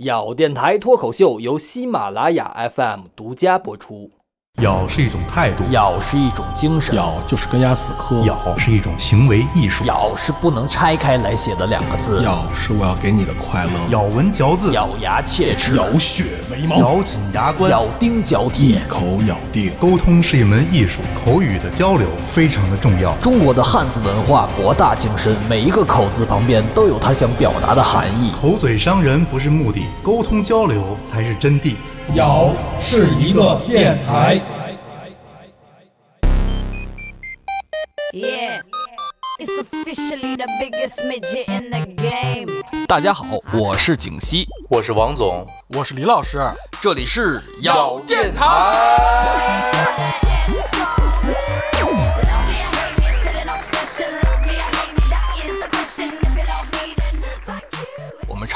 咬电台脱口秀由喜马拉雅 FM 独家播出。咬是一种态度，咬是一种精神，咬就是跟鸭死磕，咬是一种行为艺术，咬是不能拆开来写的两个字，咬是我要给你的快乐，咬文嚼字，咬牙切齿，咬血为毛，咬紧牙关，咬钉嚼铁，一口咬定。沟通是一门艺术，口语的交流非常的重要。中国的汉字文化博大精深，每一个口字旁边都有它想表达的含义。口嘴伤人不是目的，沟通交流才是真谛。咬是一个电台。Yeah, it's officially the biggest midget in the game. 大家好，我是景熙，我是王总，我是李老师，这里是咬电台。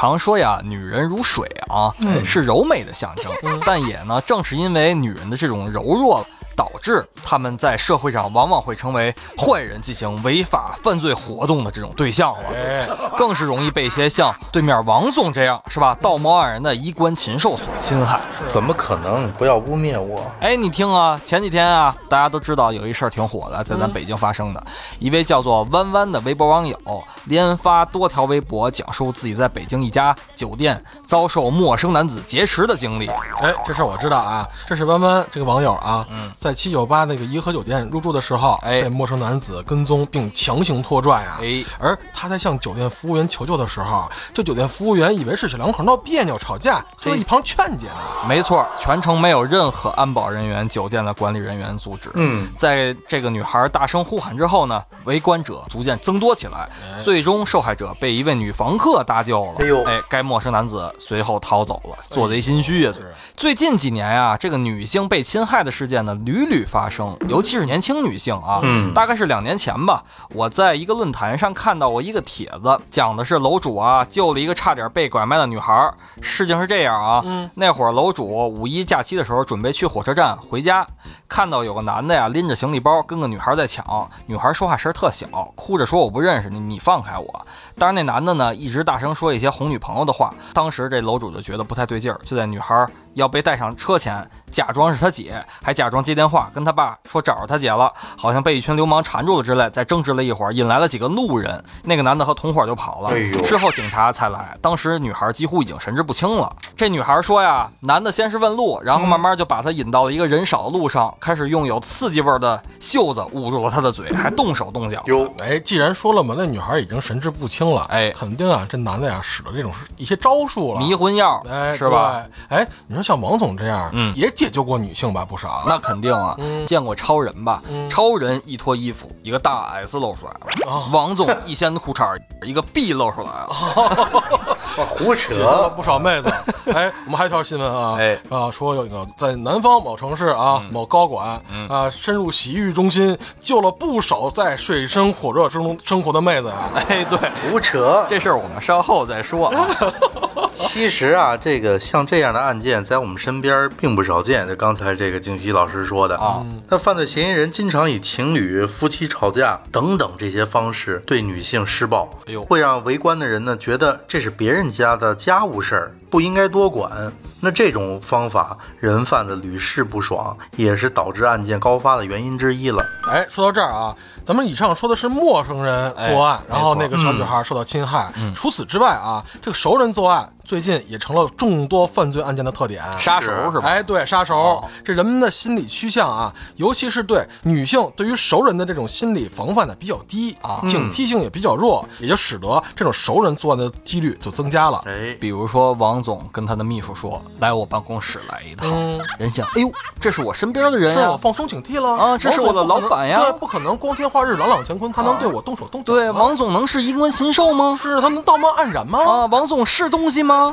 常说呀，女人如水啊，是柔美的象征。但也呢，正是因为女人的这种柔弱，导致他们在社会上往往会成为坏人进行违法犯罪活动的这种对象了，更是容易被一些像对面王总这样是吧，道貌岸然的衣冠禽兽所侵害。怎么可能？不要污蔑我！哎，你听啊，前几天啊，大家都知道有一事儿挺火的，在咱北京发生的，一位叫做弯弯的微博网友连发多条微博，讲述自己在北京一家酒店遭受陌生男子劫持的经历。哎，这事儿我知道啊，这是弯弯这个网友啊，嗯在七九八那个颐和酒店入住的时候，哎被陌生男子跟踪并强行拖拽啊，哎而他在向酒店服务员求救的时候，这酒店服务员以为是小两口闹别扭吵架，就在一旁劝解呢。没错，全程没有任何安保人员、酒店的管理人员阻止。嗯，在这个女孩大声呼喊之后呢，围观者逐渐增多起来，最终受害者被一位女房客搭救了。哎呦哎，该陌生男子随后逃走了，做贼心虚啊！最近几年啊、这个女性被侵害的事件呢屡屡屡发生，尤其是年轻女性啊。嗯大概是两年前吧，我在一个论坛上看到过一个帖子，讲的是楼主啊救了一个差点被拐卖的女孩。事情是这样啊，那会儿楼主五一假期的时候准备去火车站回家，看到有个男的呀拎着行李包跟个女孩在抢，女孩说话声特小，哭着说我不认识你，你放开我。当然那男的呢一直大声说一些哄女朋友的话，当时这楼主就觉得不太对劲儿，就在女孩要被带上车前，假装是他姐，还假装接电话跟他爸说找着他姐了，好像被一群流氓缠住了之类。再争执了一会儿，引来了几个路人，那个男的和同伙就跑了。哎呦事后警察才来，当时女孩几乎已经神志不清了。这女孩说呀，男的先是问路，然后慢慢就把她引到了一个人少的路上，开始用有刺激味儿的袖子捂住了她的嘴，还动手动脚。哟，哎，既然说了嘛，那女孩已经神志不清了，哎肯定啊，这男的呀使了这种一些招数了，迷魂药，哎，是吧？对？哎，你说像王总这样，嗯也解救过女性吧，不少。那肯定啊，嗯见过超人吧？超人一脱衣服，一个大 S 露出来了；啊王总一掀裤衩，一个 B 露出来了。胡扯解救了扯！不少妹子。哎，我们还有一条新闻啊，哎啊，说有一个在南方某城市啊，嗯某高管啊，深入洗浴中心，救了不少在水深火热之中生活的妹子呀。哎，对，胡扯！这事儿我们稍后再说啊。其实啊，这个像这样的案件在我们身边并不少见。就刚才这个静熙老师说的啊，那犯罪嫌疑人经常以情侣、夫妻吵架等等这些方式对女性施暴，哎呦会让围观的人呢觉得这是别人家的家务事儿，不应该多管。那这种方法，人贩子屡试不爽，也是导致案件高发的原因之一了。哎，说到这儿啊，咱们以上说的是陌生人作案，哎然后那个小女孩受到侵害。除此之外啊，这个熟人作案最近也成了众多犯罪案件的特点。杀熟是吧？哎，对，杀熟，哦这人们的心理趋向啊，尤其是对女性对于熟人的这种心理防范呢比较低啊警惕性也比较弱，也就使得这种熟人作案的几率就增加了。哎，比如说，王总跟他的秘书说：“来我办公室来一趟。嗯人想，哎呦，这是我身边的人呀是我。放松警惕了啊这是我的老板呀对，不可能光天化日、朗朗乾坤，他能对我动手动脚吗？对，王总能是衣冠禽兽吗？是他能道貌岸然吗？啊，王总是东西吗？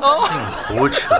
净胡扯！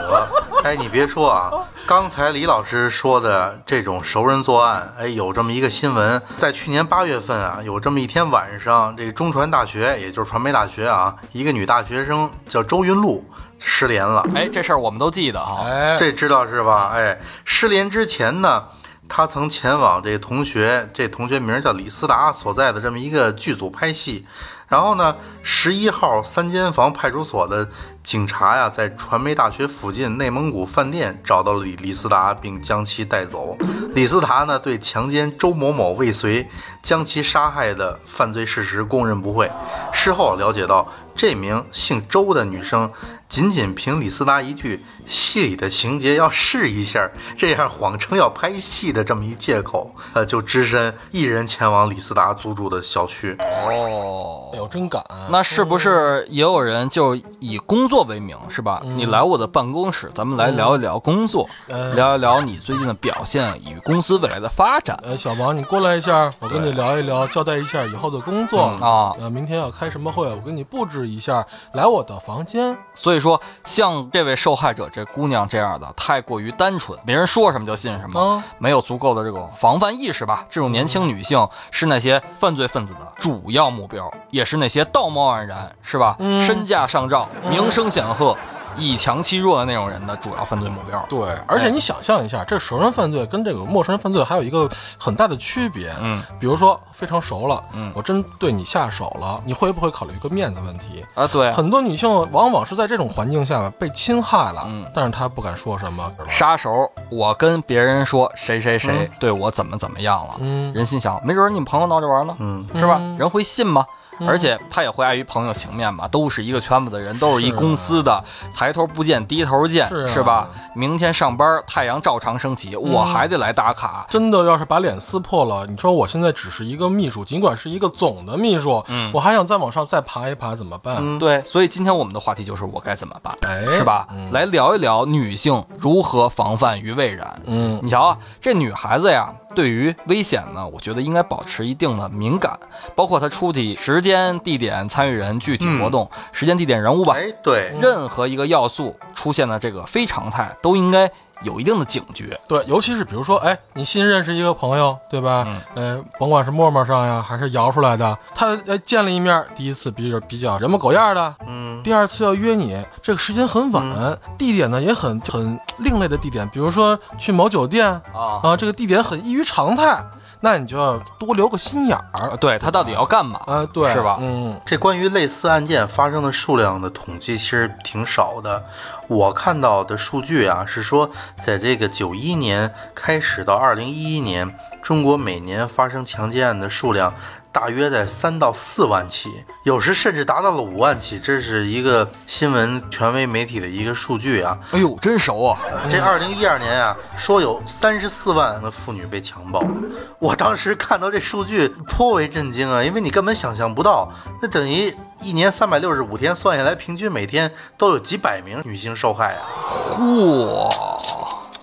哎，你别说啊，刚才李老师说的这种熟人作案，哎，有这么一个新闻，在去年八月份啊，有这么一天晚上，这个中传大学，也就是传媒大学啊，一个女大学生叫周云露失联了。哎，这事儿我们都记得哈。哎，这知道是吧？哎，失联之前呢，他曾前往这同学，这同学名叫李思达所在的这么一个剧组拍戏。然后呢，十一号三间房派出所的警察呀，在传媒大学附近内蒙古饭店找到了李李斯达，并将其带走。李斯达呢，对强奸周某某未遂、将其杀害的犯罪事实供认不讳。事后了解到，这名姓周的女生仅仅凭李斯达一句戏里的情节要试一下，这样谎称要拍戏的这么一借口，呃，就只身一人前往李斯达租住的小区。哦哎呦，真敢！那是不是也有人就以工作为名，是吧？你来我的办公室，咱们来聊一聊工作，嗯聊一聊你最近的表现与公司未来的发展呃，小王，你过来一下，我跟你聊一聊，交代一下以后的工作啊。呃，明天要开什么会，我给你布置一下，来我的房间。所以说，像这位受害者这姑娘这样的，太过于单纯，别人说什么就信什么，嗯没有足够的这种防范意识吧。这种年轻女性是那些犯罪分子的主要目标，也是那些道貌岸然，是吧？嗯身价上照、名声显赫、以强欺弱的那种人的主要犯罪目标。对，而且你想象一下，这熟人犯罪跟这个陌生人犯罪还有一个很大的区别。嗯，比如说非常熟了，嗯我真对你下手了，你会不会考虑一个面子问题？啊，对啊，很多女性往往是在这种环境下被侵害了，嗯但是她不敢说什么，杀手，我跟别人说谁谁谁对我怎么怎么样了，嗯人心想，没准儿你们朋友闹着玩呢，嗯，是吧？嗯人会信吗？而且他也会碍于朋友情面嘛，都是一个圈子的人，都是一公司的，抬头不见低头见，是啊吧？明天上班，太阳照常升起，我还得来打卡。真的要是把脸撕破了，你说我现在只是一个秘书，尽管是一个总的秘书，嗯我还想再往上再爬一爬，怎么办？对，所以今天我们的话题就是我该怎么办，哎是吧？嗯来聊一聊女性如何防范于未然。嗯你瞧啊，这女孩子呀，对于危险呢，我觉得应该保持一定的敏感，包括他出题时间、地点、参与人、具体活动、时间、地点、人物吧，哎，对，任何一个要素出现的这个非常态，都应该有一定的警觉。对，尤其是比如说，哎，你新认识一个朋友，对吧？嗯呃，甭管是陌陌上呀，还是摇出来的，他哎见了一面，第一次比较比较人模狗样的，嗯，第二次要约你，这个时间很晚，地点呢也很很另类的地点，比如说去某酒店啊啊，这个地点很异于常态，那你就要多留个心眼儿。对他到底要干嘛？啊，对，是吧嗯，这关于类似案件发生的数量的统计其实挺少的。我看到的数据啊，是说在这个九一年开始到二零一一年，中国每年发生强奸案的数量大约在三到四万起，有时甚至达到了五万起。这是一个新闻权威媒体的一个数据啊。哎呦，真熟啊！这二零一二年啊，说有三十四万的妇女被强暴，我当时看到这数据颇为震惊啊，因为你根本想象不到，那等于一年三百六十五天算下来，平均每天都有几百名女性受害啊，嚯，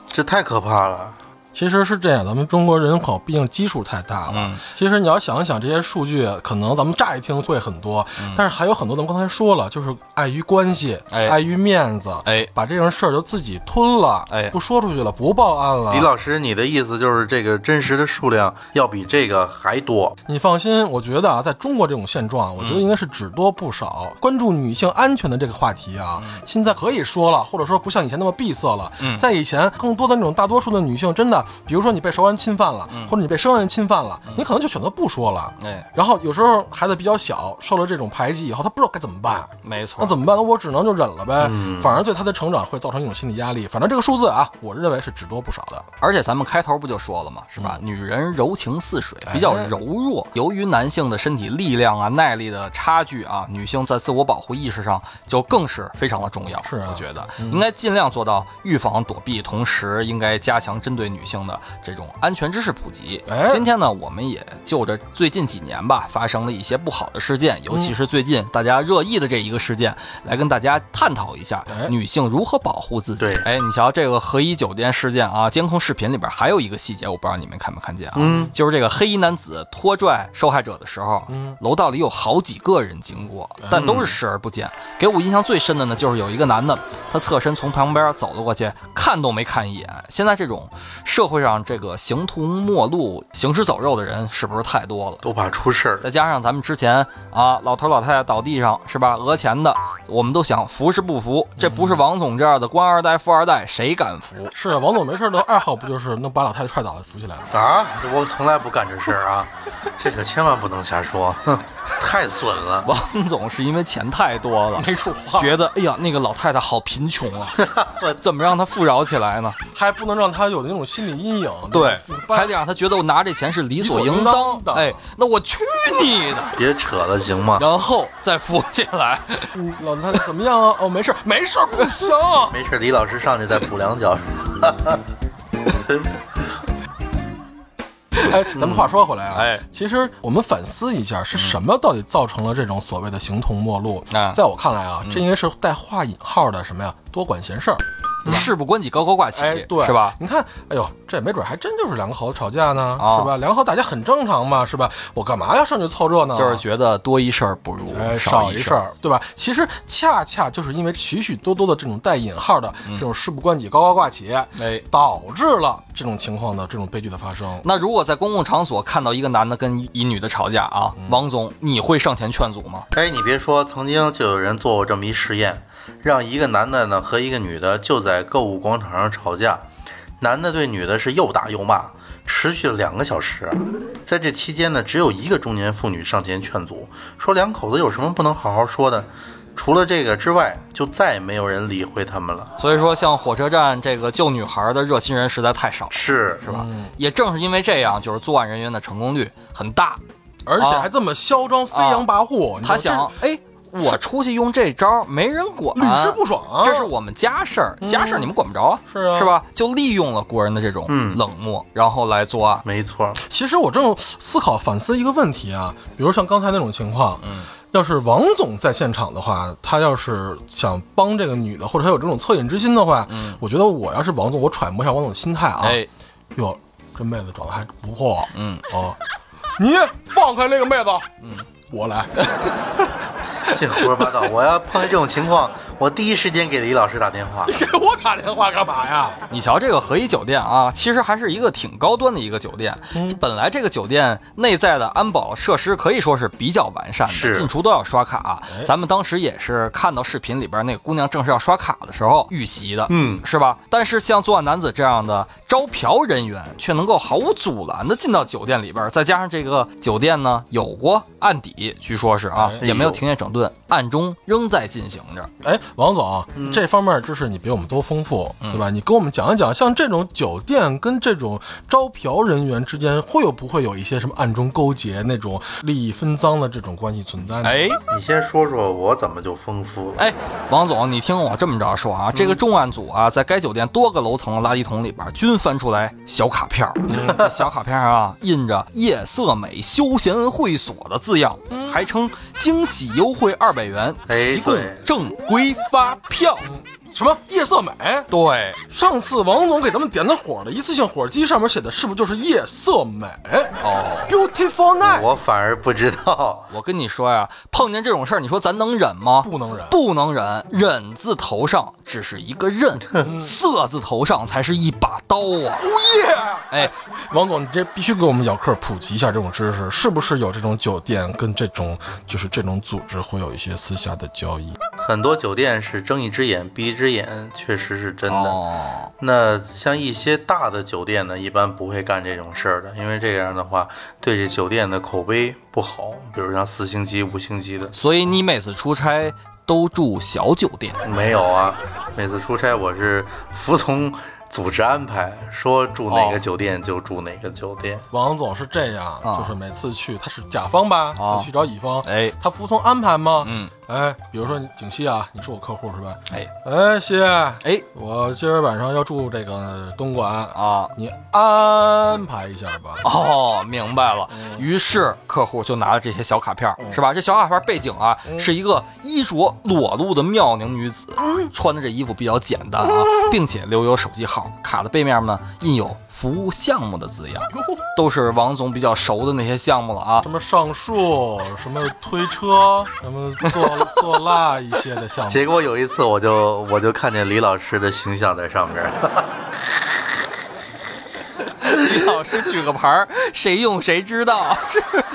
这太可怕了。其实是这样，咱们中国人口毕竟基数太大了。嗯其实你要想一想，这些数据可能咱们乍一听会很多，但是还有很多咱们刚才说了，就是碍于关系，哎碍于面子，哎把这种事儿就自己吞了，哎不说出去了，不报案了。李老师，你的意思就是这个真实的数量要比这个还多？你放心，我觉得啊，在中国这种现状，我觉得应该是只多不少。关注女性安全的这个话题啊，现在可以说了，或者说不像以前那么闭塞了。嗯在以前，更多的那种大多数的女性，真的，比如说你被熟人侵犯了，或者你被生人侵犯了，你可能就选择不说了。哎，然后有时候孩子比较小，受了这种排挤以后，他不知道该怎么办。没错那。怎么办呢？我只能就忍了呗。嗯反而对他的成长会造成一种心理压力。反正这个数字啊，我认为是只多不少的。而且咱们开头不就说了吗？是吧？女人柔情似水，比较柔弱。由于男性的身体力量啊、耐力的差距啊，女性在自我保护意识上就更是非常的重要。是啊我觉得应该尽量做到预防躲避，同时应该加强针对女性的这种安全知识普及。哎今天呢，我们也就着最近几年吧发生的一些不好的事件，尤其是最近大家热议的这一个事件，来跟大家探讨一下哎女性如何保护自己。对哎，你瞧这个合一酒店事件啊，监控视频里边还有一个细节，我不知道你们看没看见啊？嗯，就是这个黑衣男子拖拽受害者的时候，嗯楼道里有好几个人经过，但都是视而不见。给我印象最深的呢，就是有一个男的，他侧身从旁边走了过去，看都没看一眼。现在这种社会上这个形同陌路、行尸走肉的人，是不是太多了？都怕出事儿。再加上咱们之前啊，老头老太太倒地上是吧，讹钱的，我们都想扶是不扶？这不是王总这样的官二代、富二代，谁敢扶？是啊，王总没事的爱好不就是能把老太太踹倒扶起来吗？啊！我从来不干这事儿啊，这可千万不能瞎说。哼，太损了。王总是因为钱太多了，没处花，觉得哎呀，那个老太太好贫穷啊，怎么让她富饶起来呢？还不能让他有那种心理阴影。对，还得让他觉得我拿这钱是理所应当当的哎，那我去你的！别扯了，行吗？然后再扶起来。嗯老太太怎么样啊？哦，没事，没事，不行。没事，李老师上去再补两脚。哎，咱们话说回来啊，哎其实我们反思一下，是什么到底造成了这种所谓的形同陌路？啊在我看来啊，这应该是带画引号的什么呀？多管闲事儿。事不关己高高挂起，哎，对，是吧？？你看，哎呦，这没准还真就是两个好吵架呢，啊是吧？两个好打架很正常嘛，是吧？我干嘛要上去凑热闹啊？就是觉得多一事儿不如哎，少少一事儿。对吧？其实恰恰就是因为许许多多的这种带引号的这种事不关己高高挂起，哎，导致了这种情况的这种悲剧的发生。那如果在公共场所看到一个男的跟一女的吵架啊，嗯王总，你会上前劝阻吗？哎，你别说，曾经就有人做过这么一实验，让一个男的呢和一个女的就在购物广场上吵架，男的对女的是又打又骂，持续了两个小时。在这期间呢，只有一个中年妇女上前劝阻，说两口子有什么不能好好说的？除了这个之外，就再也没有人理会他们了。所以说，像火车站这个救女孩的热心人实在太少，是是吧？也正是因为这样，就是作案人员的成功率很大。而且还这么嚣张、飞扬跋扈，他想，哎，我出去用这招，没人管，这屡试不爽啊！这是我们家事儿，家事儿你们管不着啊，是啊是吧？就利用了国人的这种嗯冷漠，然后来作案。没错，其实我正思考反思一个问题啊，比如像刚才那种情况，嗯，要是王总在现场的话，他要是想帮这个女的，或者他有这种恻隐之心的话，嗯，我觉得我要是王总，我揣摩一下王总心态啊，哎，哟，这妹子长得还不错，嗯哦，你放开那个妹子，嗯，我来，这胡说八道！我要碰见这种情况，我第一时间给李老师打电话。你 给我打电话干嘛呀？你瞧这个和颐酒店啊，其实还是一个挺高端的一个酒店。嗯本来这个酒店内在的安保设施可以说是比较完善的，进出都要刷卡。哎咱们当时也是看到视频里边那个姑娘正是要刷卡的时候遇袭的，嗯是吧？但是像作案男子这样的招嫖人员却能够毫无阻拦的进到酒店里边，再加上这个酒店呢有过案底，据说是啊，哎也没有停业整顿，暗中仍在进行着。哎，王总，这方面知识你比我们都丰富，对吧？你跟我们讲一讲，像这种酒店跟这种招嫖人员之间，会有不会有一些什么暗中勾结、那种利益分赃的这种关系存在呢？哎。你先说说我怎么就丰富了？哎，王总，你听我这么着说啊，这个重案组啊，在该酒店多个楼层的垃圾桶里边，均翻出来小卡片儿。这小卡片上啊，印着“夜色美休闲会所”的字样，还称惊喜优惠二百元，哎提供正规发票。什么夜色美？对，上次王总给咱们点的火的一次性火机上面写的是不是就是夜色美哦，？Beautiful night，我反而不知道。我跟你说呀，碰见这种事儿，你说咱能忍吗？不能忍。不能忍，忍字头上只是一个刃，色字头上才是一把刀啊！哦耶！哎，王总，你这必须给我们咬客普及一下这种知识，是不是有这种酒店跟这种就是这种组织会有一些私下的交易？很多酒店是睁一只眼闭一只眼，确实是真的。哦，那像一些大的酒店呢，一般不会干这种事儿的，因为这样的话对这酒店的口碑不好。比如像四星级、五星级的，所以你每次出差都住小酒店。没有啊。每次出差我是服从组织安排，说住哪哦个酒店就住哪个酒店。王总是这样，啊就是每次去他是甲方吧，啊他去找乙方，哎，他服从安排吗？嗯，哎，比如说景熙啊，你是我客户是吧？哎，哎，西，哎，我今儿晚上要住这个东莞，啊，你安排一下吧。哦，明白了。于是客户就拿了这些小卡片儿，是吧？这小卡片儿背景啊，是一个衣着裸露的妙龄女子，穿的这衣服比较简单啊，并且留有手机号。卡的背面呢印有服务项目的字样，都是王总比较熟的那些项目了啊。什么上树，什么推车，什么做做蜡一些的项目。结果有一次我就我就看见李老师的形象在上面，李老师举个牌儿，谁用谁知道。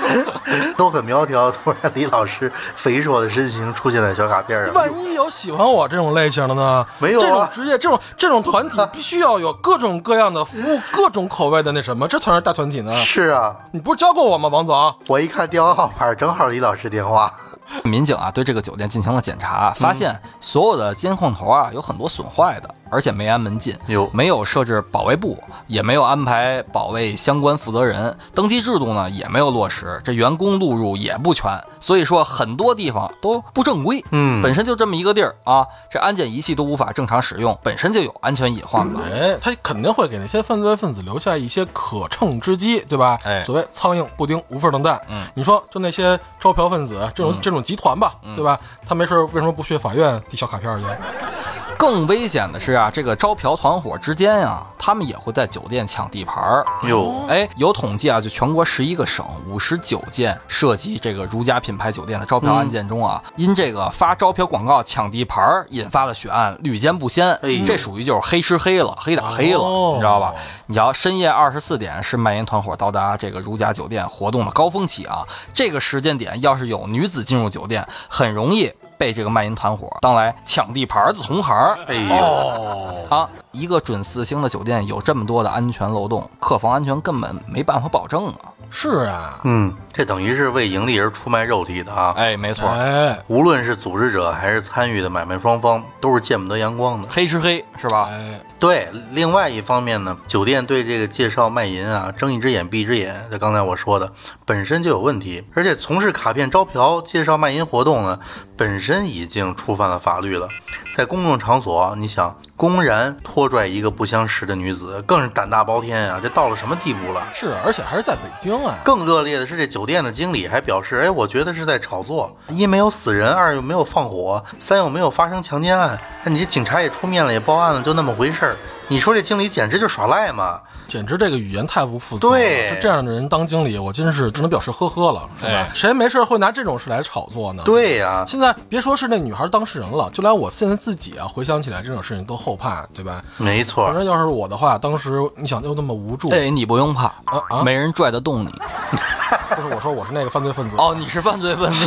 都很苗条，突然李老师肥硕的身形出现在小卡片上，万一有喜欢我这种类型的呢？没有啊这种职业，这种这种团体必须要有各种各样的服务，各种口味的那什么，这才是大团体呢。是啊，你不是教过我吗，王总？我一看电话号码，正好李老师电话。民警啊，对这个酒店进行了检查，发现所有的监控头啊有很多损坏的，而且没安门禁，有没有设置保卫部，也没有安排保卫相关负责人，登记制度呢也没有落实，这员工录入也不全，所以说很多地方都不正规。嗯本身就这么一个地儿啊，这安检仪器都无法正常使用，本身就有安全隐患吧。哎，他肯定会给那些犯罪分子留下一些可乘之机，对吧？哎所谓苍蝇不叮无缝的蛋。嗯，你说就那些招嫖分子这种、这种集团吧，对吧？他没事儿为什么不去法院递小卡片去？更危险的是啊，这个招嫖团伙之间啊，他们也会在酒店抢地盘儿。哟，哎，有统计啊，就全国十一个省五十九件涉及这个如家品牌酒店的招嫖案件中啊，因这个发招嫖广告抢地盘儿引发的血案屡见不鲜。哎这属于就是黑吃黑了，黑打黑了，哦你知道吧？你要，深夜二十四点是卖淫团伙到达这个如家酒店活动的高峰期啊，这个时间点要是有女子进入酒店，很容易。被这个卖淫团伙当来抢地盘儿的同行，哎呦，哦，啊，一个准四星的酒店有这么多的安全漏洞，客房安全根本没办法保证啊！是啊，嗯，这等于是为盈利而出卖肉体的啊！哎，没错，哎无论是组织者还是参与的买卖双方，都是见不得阳光的。黑吃黑是吧？哎，对，另外一方面呢，酒店对这个介绍卖淫啊，睁一只眼闭一只眼，就刚才我说的，本身就有问题，而且从事卡片招嫖、介绍卖淫活动呢，本身已经触犯了法律了。在公共场所，你想公然拖拽一个不相识的女子，更是胆大包天啊！这到了什么地步了？是，而且还是在北京啊。更恶劣的是，这酒店的经理还表示：“哎，我觉得是在炒作，一没有死人，二又没有放火，三又没有发生强奸案。那，你这警察也出面了，也报案了，就那么回事儿。你说这经理简直就耍赖嘛！简直这个语言太不负责了。对就这样的人当经理，我真是只能表示呵呵了，是吧？哎谁没事会拿这种事来炒作呢？。对呀、现在别说是那女孩当事人了，就连我现在自己啊，回想起来这种事情都后怕，对吧？没错反。正要是我的话，当时你想又那么无助，哎，你不用怕，啊啊没人拽得动你。不是我说我是那个犯罪分子，哦，你是犯罪分子，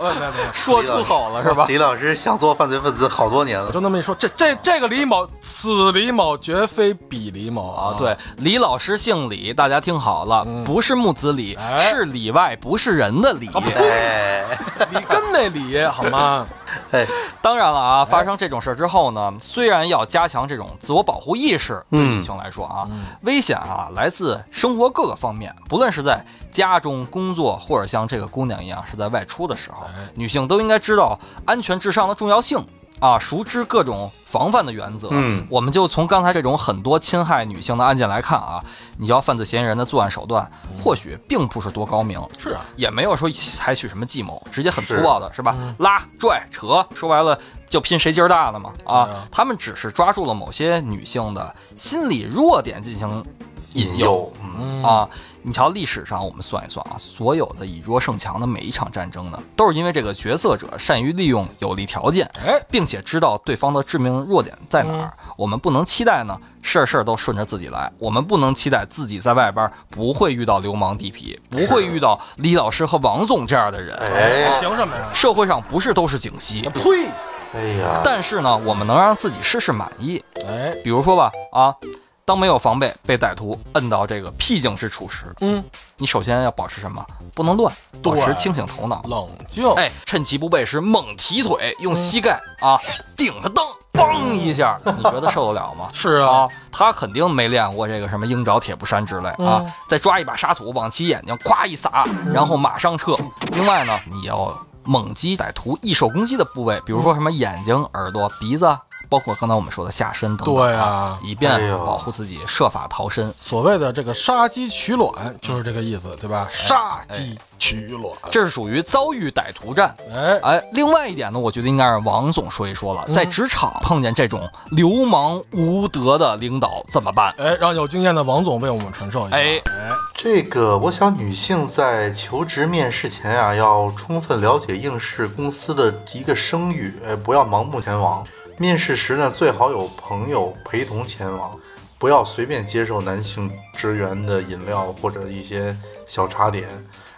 没有没有没有，说出口了是吧？李老师想做犯罪分子好多年了，我就那么一说，这这这个李某，此李某绝非彼李某啊，对，李老师姓李，大家听好了，不是木子李，哎是里外不是人的李。哎 你跟那李好吗？哎，当然了啊，发生这种事儿之后呢，虽然要加强这种自我保护意识，对嗯女性来说啊，危险啊来自生活各个方面，不论是在家中工作，或者像这个姑娘一样是在外出的时候，女性都应该知道安全至上的重要性。啊，熟知各种防范的原则。嗯我们就从刚才这种很多侵害女性的案件来看啊，你要犯罪嫌疑人的作案手段，或许并不是多高明，是啊，也没有说采取什么计谋，直接很粗暴的是吧？拉、拽、扯，说白了就拼谁劲儿大的嘛啊他们只是抓住了某些女性的心理弱点进行引诱。嗯啊，你瞧，历史上我们算一算啊，所有的以弱胜强的每一场战争呢，都是因为这个决策者善于利用有利条件，哎，并且知道对方的致命弱点在哪儿。我们不能期待呢，事儿事儿都顺着自己来。我们不能期待自己在外边不会遇到流氓地痞，不会遇到李老师和王总这样的人。哎，凭什么呀？社会上不是都是景熙，呸！哎呀，但是呢，我们能让自己事事满意。哎，比如说吧，啊，当没有防备被歹徒摁到这个僻静之处时，嗯，你首先要保持什么？不能乱，保持清醒头脑。冷静。哎，趁其不备时猛提腿，用膝盖啊顶着蹬，嘣一下，你觉得受得了吗？是啊，啊，他肯定没练过这个什么鹰爪铁布衫之类啊。嗯再抓一把沙土往其眼睛咵一撒，然后马上撤。另外呢，你要猛击歹徒易受攻击的部位，比如说什么眼睛、耳朵、鼻子，包括刚才我们说的下身等等。对啊以便保护自己，设法逃生。所谓的这个杀鸡取卵就是这个意思，对吧？杀鸡取卵。这是属于遭遇歹徒战。哎，哎，另外一点呢，我觉得应该让王总说一说了，在职场碰见这种流氓无德的领导怎么办？哎，让有经验的王总为我们传授一下。哎哎，这个，我想女性在求职面试前啊，要充分了解应试公司的一个声誉，哎，不要盲目前往。面试时呢，最好有朋友陪同前往，不要随便接受男性职员的饮料或者一些小茶点，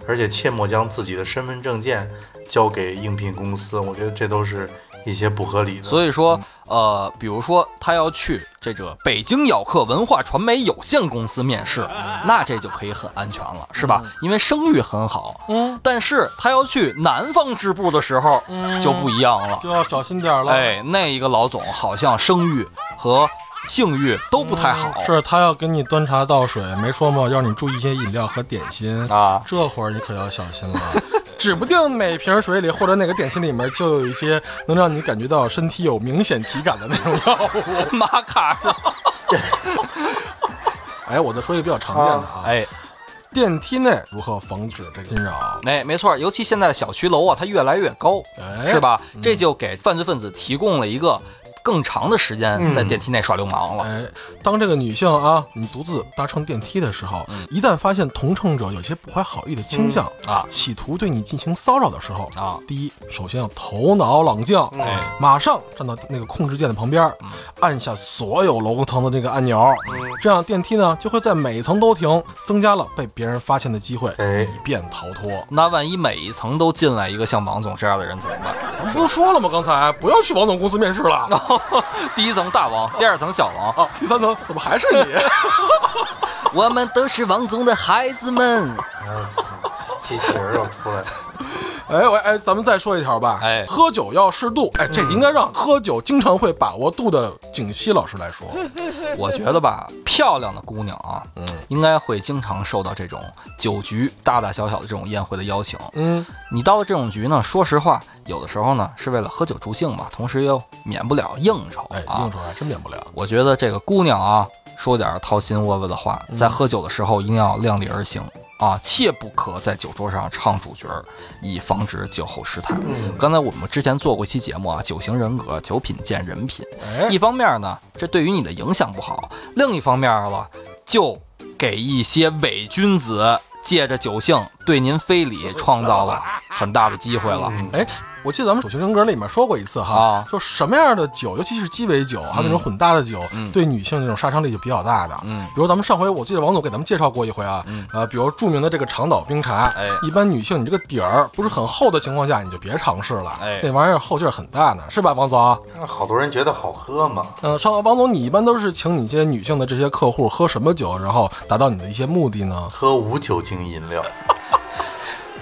而且切莫将自己的身份证件交给应聘公司。我觉得这都是一些不合理的。所以说，呃，比如说他要去这个北京咬客文化传媒有限公司面试，那这就可以很安全了，是吧？因为声誉很好。嗯，但是他要去南方支部的时候就不一样了。就要小心点了。哎，那一个老总好像声誉和性欲都不太好。是他要给你端茶倒水，没说吗？要你注意一些饮料和点心啊这会儿你可要小心了，指不定哪瓶水里或者哪个点心里面就有一些能让你感觉到身体有明显体感的那种药物。玛卡？哎，我再说一个比较常见的啊，哎，电梯内如何防止这个惊扰？哎，没错，尤其现在的小区楼啊，它越来越高，哎是吧？这就给犯罪分子提供了一个更长的时间在电梯内耍流氓了。哎，当这个女性啊，你独自搭乘电梯的时候，一旦发现同乘者有些不怀好意的倾向啊。企图对你进行骚扰的时候啊。第一，首先要头脑冷静，哎。马上站到那个控制键的旁边，按下所有楼层的这个按钮，这样电梯呢就会在每层都停，增加了被别人发现的机会，哎。以便逃脱。那万一每一层都进来一个像王总这样的人怎么办？咱们不都说了吗？刚才不要去王总公司面试了 第一层大王，第二层小王，啊！第三层怎么还是你？我们都是王总的孩子们。机器人要出来了。哎喂哎，咱们再说一条吧。哎喝酒要适度。哎，这应该让喝酒经常会把握度的景熙老师来说。我觉得吧，漂亮的姑娘啊，嗯应该会经常受到这种酒局、大大小小的这种宴会的邀请。嗯，你到了这种局呢，说实话，有的时候呢是为了喝酒助兴吧，同时又免不了应酬哎，啊应。酬还真免不了。我觉得这个姑娘啊，说点掏心窝子的话，嗯在喝酒的时候一定要量力而行啊，切不可在酒桌上唱主角，以防止酒后失态。嗯刚才我们之前做过一期节目啊，酒型人格，酒品见人品。哎一，方面呢，这对于你的影响不好；另一方面了，就给一些伪君子借着酒兴对您非礼，创造了很大的机会了。哎，我记得咱们《酒型人格》里面说过一次哈，啊说什么样的酒，尤其是鸡尾酒，还有那种混搭的酒，嗯对女性那种杀伤力就比较大的。嗯比如咱们上回我记得王总给咱们介绍过一回啊，嗯呃，比如著名的这个长岛冰茶，哎一般女性你这个底儿不是很厚的情况下，你就别尝试了，哎那玩意儿后劲儿很大呢，是吧，王总？那好多人觉得好喝嘛，嗯、上王总，你一般都是请你一些女性的这些客户喝什么酒，然后达到你的一些目的呢？喝无酒精饮料。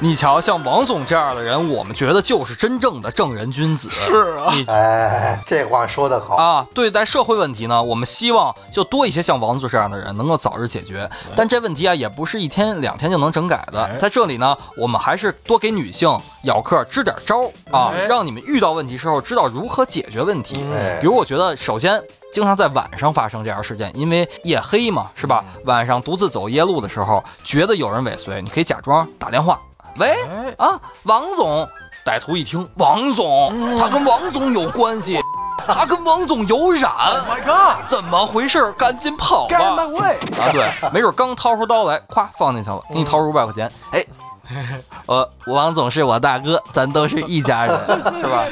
你瞧，像王总这样的人，我们觉得就是真正的正人君子。是啊你哎，这话说得好。啊，对待社会问题呢，我们希望就多一些像王总这样的人能够早日解决。但这问题啊，也不是一天两天就能整改的哎。在这里呢，我们还是多给女性咬客支点招儿啊哎，让你们遇到问题时候知道如何解决问题。哎比如，我觉得首先。经常在晚上发生这样的事件，因为夜黑嘛，是吧？晚上独自走夜路的时候，觉得有人尾随，你可以假装打电话，喂，哎，啊，王总。歹徒一听，王总，他跟王总有关系，他跟王总有染，My God，怎么回事？赶紧跑 get my！way！啊，对，没准刚掏出刀来，咵放进去了，给你掏出五百块钱，哎。呃，王总是我大哥，咱都是一家人，是吧？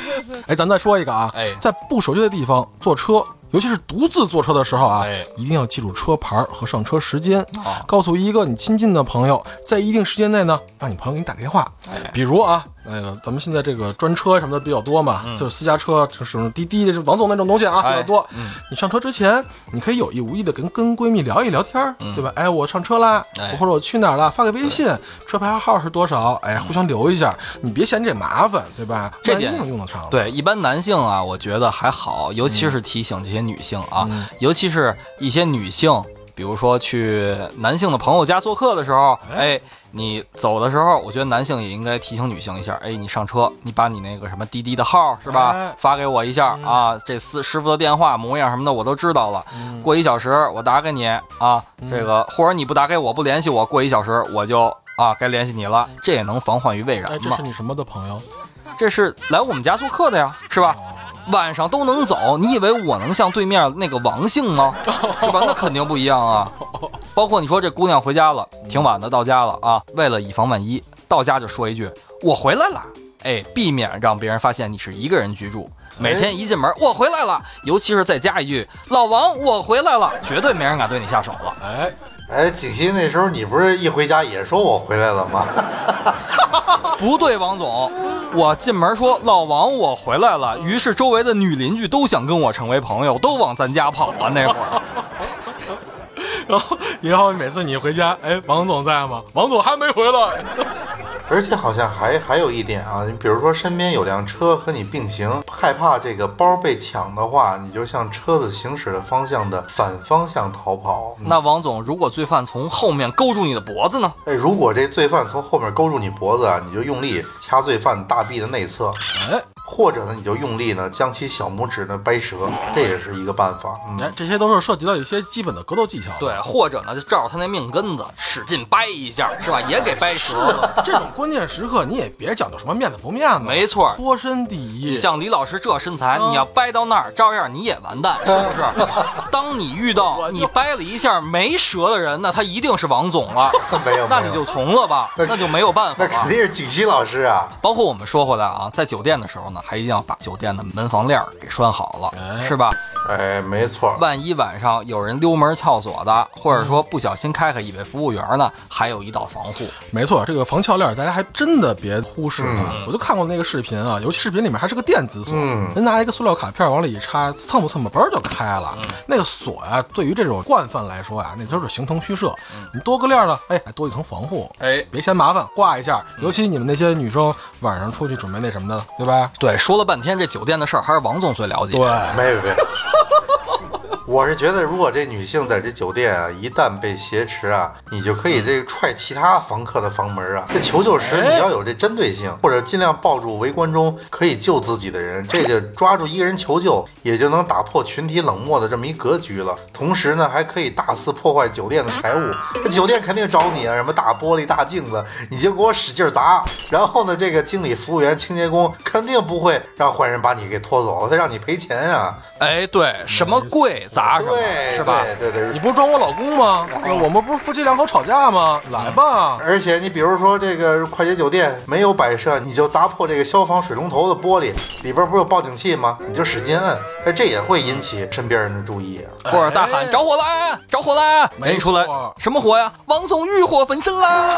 哎，咱再说一个啊，哎在不熟悉的地方坐车，尤其是独自坐车的时候啊，哎一定要记住车牌和上车时间，啊告诉一个你亲近的朋友，在一定时间内呢，让你朋友给你打电话。哎比如啊，那个咱们现在这个专车什么的比较多嘛，就是私家车，就是滴滴、这王总那种东西啊比较多。嗯你上车之前，你可以有意无意的跟跟闺蜜聊一聊天儿，对吧？哎，我上车啦，或者我去哪儿了，发个微信，车牌号是多少？哎，互相留一下，你别嫌这麻烦，对吧？这点用得上。对，一般男性啊，我觉得还好，尤其是提醒这些女性啊，嗯。尤其是一些女性，比如说去男性的朋友家做客的时候，哎，你走的时候，我觉得男性也应该提醒女性一下，哎，你上车，你把你那个什么滴滴的号是吧，哎。发给我一下、啊，这师师傅的电话模样什么的我都知道了，嗯。过一小时我打给你啊，这个或者你不打给我不联系我，过一小时我就啊该联系你了，这也能防患于未然哎，这嘛。是。你什么的朋友？这是来我们家做客的呀，是吧？晚上都能走，你以为我能像对面那个王姓吗？是吧？那肯定不一样啊。包括你说这姑娘回家了，挺晚的到家了啊，为了以防万一，到家就说一句“我回来了”，哎，避免让别人发现你是一个人居住。每天一进门，我回来了，尤其是再加一句“老王，我回来了”，绝对没人敢对你下手了。哎，哎，景熙那时候你不是一回家也说我回来了吗？不对，王总，我进门说老王我回来了，于是周围的女邻居都想跟我成为朋友，都往咱家跑了。那会儿，然后然后每次你回家，哎，王总在吗？王总还没回来。而且好像还还有一点啊，你比如说身边有辆车和你并行，害怕这个包被抢的话，你就向车子行驶的方向的反方向逃跑。那王总，如果罪犯从后面勾住你的脖子呢？哎，如果这罪犯从后面勾住你脖子啊，你就用力掐罪犯大臂的内侧，哎或者呢，你就用力呢将其小拇指呢掰折，这也是一个办法。嗯，哎，这些都是涉及到一些基本的格斗技巧。对，或者呢，就照着他那命根子使劲掰一下，是吧？也给掰折了。这种关键时刻，你也别讲究什么面子不面子，没错脱身第一。像李老师这身材，你要掰到那儿，照样你也完蛋，是不是？当你遇到你掰了一下没折的人，那他一定是王总了。没有，那你就从了吧，那就没有办法了。那肯定是景熙老师啊。包括我们说回来啊，在酒店的时候呢，还一定要把酒店的门房链儿给拴好了，哎是吧？哎，没错。万一晚上有人溜门撬锁的，或者说不小心开开，以为服务员呢，还有一道防护。没错，这个防撬链大家还真的别忽视了。嗯我就看过那个视频啊，尤其视频里面还是个电子锁，嗯人拿一个塑料卡片往里一插，蹭吧蹭吧，嘣儿就开了。嗯那个锁呀、对于这种惯犯来说呀、那都是形同虚设。你多个链儿呢，哎，还多一层防护。哎，别嫌麻烦，挂一下。尤其你们那些女生晚上出去准备那什么的，对吧？对，说了半天这酒店的事儿，还是王总最了解。对，没没没。我是觉得，如果这女性在这酒店啊，一旦被挟持啊，你就可以这个踹其他房客的房门啊。这求救时你要有这针对性，或者尽量抱住围观中可以救自己的人，这就抓住一个人求救，也就能打破群体冷漠的这么一格局了。同时呢，还可以大肆破坏酒店的财物。这酒店肯定找你啊，什么大玻璃、大镜子，你就给我使劲砸。然后呢，这个经理、服务员、清洁工肯定不会让坏人把你给拖走了，他让你赔钱啊。哎，对，什么贵砸什么，是吧？对对对你不是装我老公吗？我们不是夫妻两口吵架吗？来吧，而且你比如说这个快捷酒店没有摆设，你就砸破这个消防水龙头的玻璃，里边不是有报警器吗？你就使劲摁，哎，这也会引起身边人的注意啊。或者大喊着火啦，着火啦！没出来，什么火呀？王总欲火焚身啦！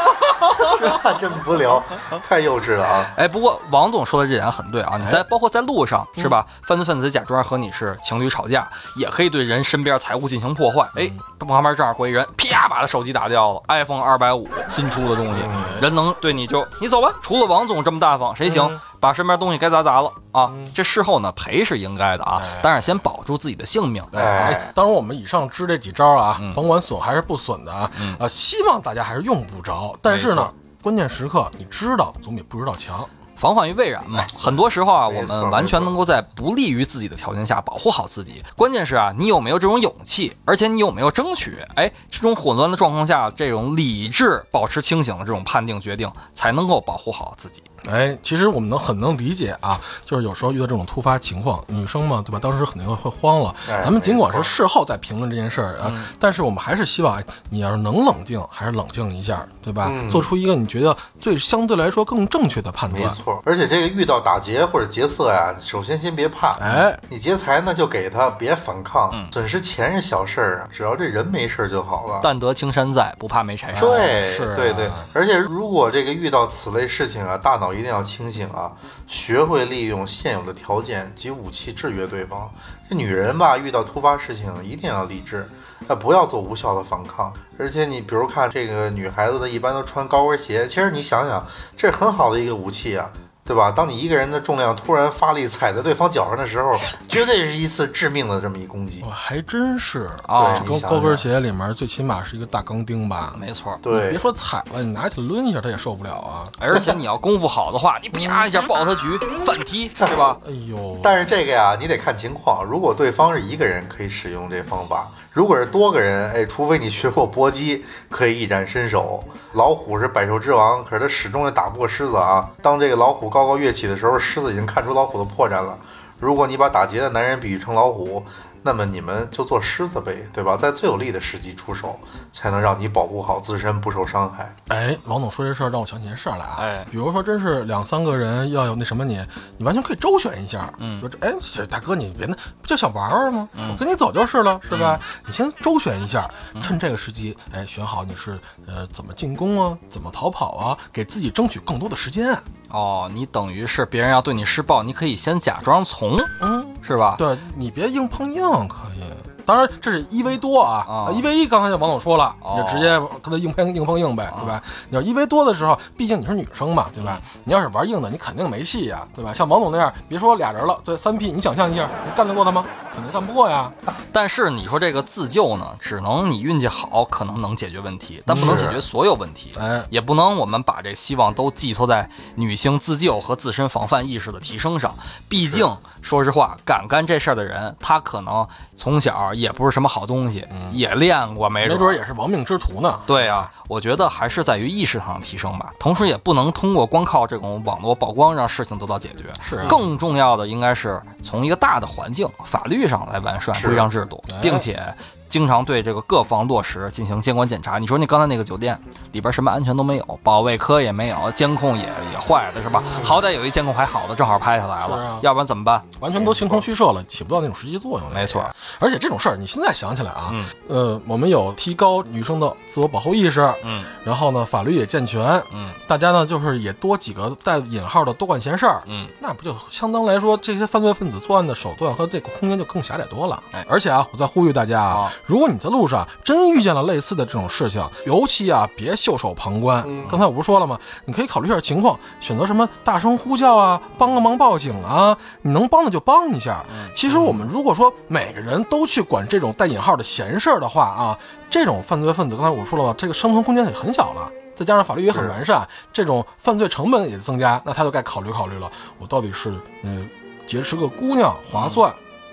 真无聊，太幼稚了啊！哎，不过王总说的这点很对啊，你在包括在路上是吧？犯罪分子假装和你是情侣吵架，也可以对人身边财物进行破坏。哎，旁边正好过一人，啪把他手机打掉了，iPhone 二百五新出的东西，人能对你就你走吧。除了王总这么大方，谁行？把身边东西该砸砸了啊！这事后呢赔是应该的啊，但是先保住自己的性命。哎哎，当然我们以上支这几招啊，甭管损还是不损的啊，呃，希望大家还是用不着。但是呢，关键时刻你知道总比不知道强。防患于未然嘛。很多时候啊，我们完全能够在不利于自己的条件下保护好自己。关键是啊，你有没有这种勇气，而且你有没有争取？哎，这种混乱的状况下，这种理智、保持清醒的这种判定决定，才能够保护好自己。哎，其实我们能很能理解啊，就是有时候遇到这种突发情况，女生嘛，对吧？当时肯定会会慌了。哎咱们尽管是事后再评论这件事儿啊，但是我们还是希望哎你要是能冷静，还是冷静一下，对吧？嗯做出一个你觉得最相对来说更正确的判断。没错，而且这个遇到打劫或者劫色呀，首先先别怕，哎，你劫财呢就给他，别反抗，嗯损失钱是小事儿啊，只要这人没事儿就好了。但得青山在，不怕没柴烧。对，是啊对对，而且如果这个遇到此类事情啊，大脑一定要清醒啊，学会利用现有的条件及武器制约对方。这女人吧，遇到突发事情一定要理智，呃，不要做无效的反抗。而且你比如看这个女孩子呢，一般都穿高跟鞋，其实你想想，这是很好的一个武器啊。对吧？当你一个人的重量突然发力踩在对方脚上的时候，绝对是一次致命的这么一攻击哇，。还真是啊，高高跟鞋里面最起码是一个大钢钉吧？没错。对别，说踩了，你拿起来抡一下，他也受不了啊！而且你要功夫好的话，你啪一下抱他局，反踢，是吧？哎呦，但是这个呀，你得看情况。如果对方是一个人，可以使用这方法；如果是多个人，哎，除非你学过搏击，可以一展身手。老虎是百兽之王，可是它始终也打不过狮子啊。当这个老虎高高跃起的时候，狮子已经看出老虎的破绽了。如果你把打劫的男人比喻成老虎，那么你们就做狮子呗，对吧？在最有利的时机出手，才能让你保护好自身不受伤害。哎，王总说这事儿让我想起件事儿来啊。哎比如说真是两三个人要有那什么你，你完全可以周旋一下。嗯，哎，这大哥你别那不就想玩玩吗？我跟你走就是了，是吧？你先周旋一下，趁这个时机，哎，选好你是呃怎么进攻啊，怎么逃跑啊，给自己争取更多的时间。哦，你等于是别人要对你施暴，你可以先假装从，嗯，是吧？对你别硬碰硬，可以。当然，这是一 v 多啊，啊一 v 一刚才王总说了，哦你就直接跟他硬碰硬碰硬呗，对吧？你要一 v 多的时候，毕竟你是女生嘛，对吧？你要是玩硬的，你肯定没戏呀，对吧？像王总那样，别说俩人了，对，三 P，你想象一下，你干得过他吗？肯定干不过呀。但是你说这个自救呢，只能你运气好，可能能解决问题，但不能解决所有问题。哎，也不能我们把这希望都寄托在女性自救和自身防范意识的提升上。毕竟，说实话，敢干这事儿的人，他可能从小也不是什么好东西，也练过，没准没准也是亡命之徒呢。对啊，我觉得还是在于意识上的提升吧。同时，也不能通过光靠这种网络曝光让事情得到解决。是啊更重要的应该是从一个大的环境、法律上来完善规章制度，哎并且经常对这个各方落实进行监管检查。你说你刚才那个酒店里边什么安全都没有，保卫科也没有，监控也也坏了是吧？好歹有一监控还好的，正好拍下来了，啊要不然怎么办？完全都形同虚设了，起不到那种实际作用。没错，而且这种事儿，你现在想起来啊，嗯呃，我们有提高女生的自我保护意识，嗯然后呢，法律也健全，嗯大家呢就是也多几个带引号的多管闲事儿，嗯，那不就相当来说，这些犯罪分子作案的手段和这个空间就更狭窄多了。哎而且啊，我再呼吁大家啊啊，如果你在路上真遇见了类似的这种事情，尤其啊，别袖手旁观。刚才我不是说了吗？你可以考虑一下情况，选择什么大声呼叫啊，帮个忙报警啊，你能帮的就帮一下。其实我们如果说每个人都去管这种带引号的闲事儿的话啊，这种犯罪分子，刚才我说了嘛，这个生存空间也很小了。再加上法律也很完善，这种犯罪成本也增加，那他就该考虑考虑了，我到底是嗯劫持个姑娘划算，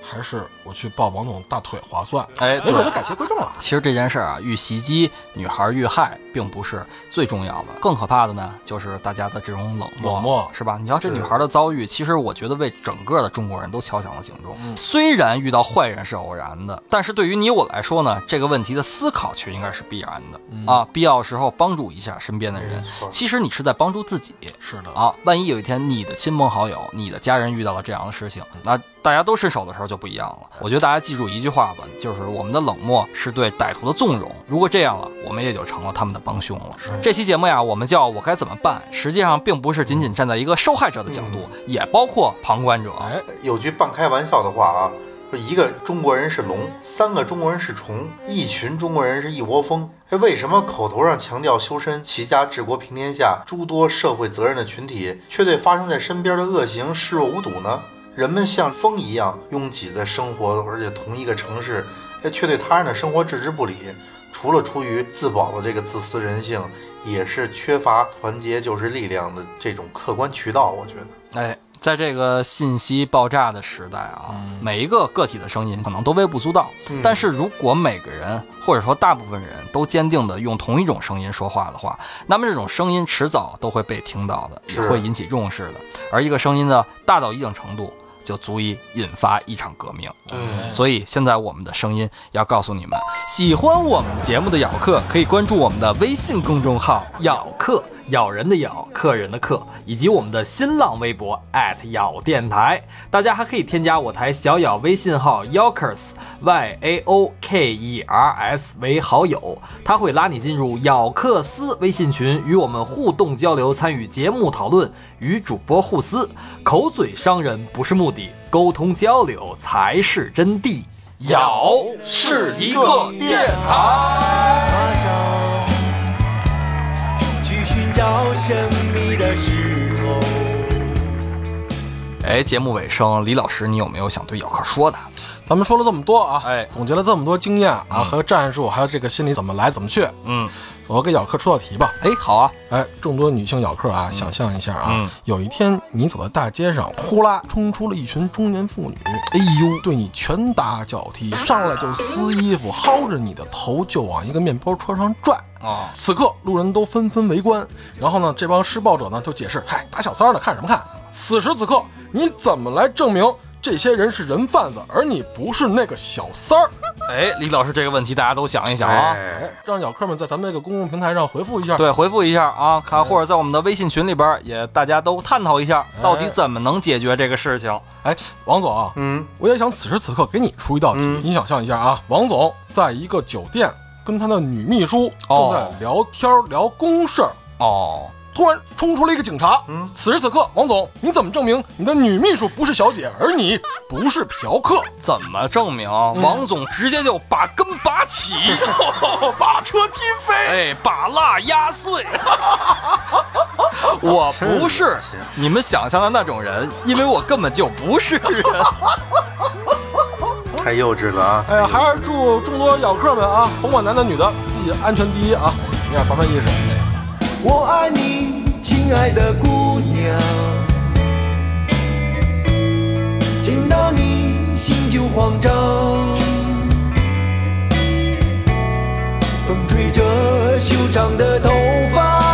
还是我去抱王总大腿划算？哎，对没准就改邪归正了。其实这件事儿啊，遇袭击、女孩遇害，并不是最重要的，更可怕的呢，就是大家的这种冷漠，冷漠是吧？你要这女孩的遭遇，其实我觉得为整个的中国人都敲响了警钟。嗯虽然遇到坏人是偶然的，但是对于你我来说呢，这个问题的思考却应该是必然的、嗯啊。必要时候帮助一下身边的人，其实你是在帮助自己。是的，啊，万一有一天你的亲朋好友、你的家人遇到了这样的事情，那大家都伸手的时候就不一样了。我觉得大家记住一句话吧，就是我们的冷漠是对歹徒的纵容。如果这样了，我们也就成了他们的帮凶了。这期节目呀，我们叫我该怎么办，实际上并不是仅仅站在一个受害者的角度，也包括旁观者。哎，有句半开玩笑的话啊，说一个中国人是龙，三个中国人是虫，一群中国人是一窝蜂。哎，为什么口头上强调修身齐家治国平天下诸多社会责任的群体，却对发生在身边的恶行视若无睹呢？人们像风一样拥挤在生活，而且同一个城市，哎，却对他人的生活置之不理。除了出于自保的这个自私人性，也是缺乏团结就是力量的这种客观渠道。我觉得，哎，在这个信息爆炸的时代啊，每一个个体的声音可能都微不足道，嗯但是如果每个人或者说大部分人都坚定的用同一种声音说话的话，那么这种声音迟早都会被听到的，也会引起重视的。而一个声音呢，大到一定程度，就足以引发一场革命。嗯，所以现在我们的声音要告诉你们，喜欢我们节目的咬客可以关注我们的微信公众号“咬客”，咬人的咬，客人的客，以及我们的新浪微博咬电台。大家还可以添加我台小咬微信号 Yokers Y A O K E R S 为好友，他会拉你进入咬克斯微信群，与我们互动交流，参与节目讨论，与主播互撕。口嘴伤人不是目的，沟通交流才是真谛。咬是一个电台。去寻找神秘的石头。哎，节目尾声，李老师，你有没有想对咬客说的？咱们说了这么多啊，哎总结了这么多经验啊和战术，还有这个心理怎么来怎么去，嗯，我给咬客出道题吧。哎，好啊，哎，众多女性咬客啊，想象一下啊，嗯有一天你走在大街上，呼啦冲出了一群中年妇女，哎呦，对你拳打脚踢，上来就撕衣服，薅着你的头就往一个面包车上拽。啊，此刻，路人都纷纷围观，然后呢，这帮施暴者呢就解释：“嗨，打小三儿呢，看什么看？”此时此刻，你怎么来证明这些人是人贩子，而你不是那个小三儿。哎，李老师这个问题大家都想一想啊。哎，哎，让小客们在咱们这个公共平台上回复一下。对，回复一下啊，看或者在我们的微信群里边也大家都探讨一下，到底怎么能解决这个事情。哎，王总啊，嗯，我也想此时此刻给你出一道题，嗯你想象一下啊，王总在一个酒店跟他的女秘书正哦在聊天儿聊公事儿，哦，突然冲出了一个警察。嗯此时此刻，王总，你怎么证明你的女秘书不是小姐，而你不是嫖客？怎么证明？王总直接就把根拔起，把车踢飞。哎，把蜡压碎。我不是你们想象的那种人，因为我根本就不是人。太幼稚了啊！哎呀，还是祝众多咬客们啊，甭管男的女的，自己安全第一啊，怎么样？防范意识。我爱你，亲爱的姑娘。见到你心就慌张，风吹着修长的头发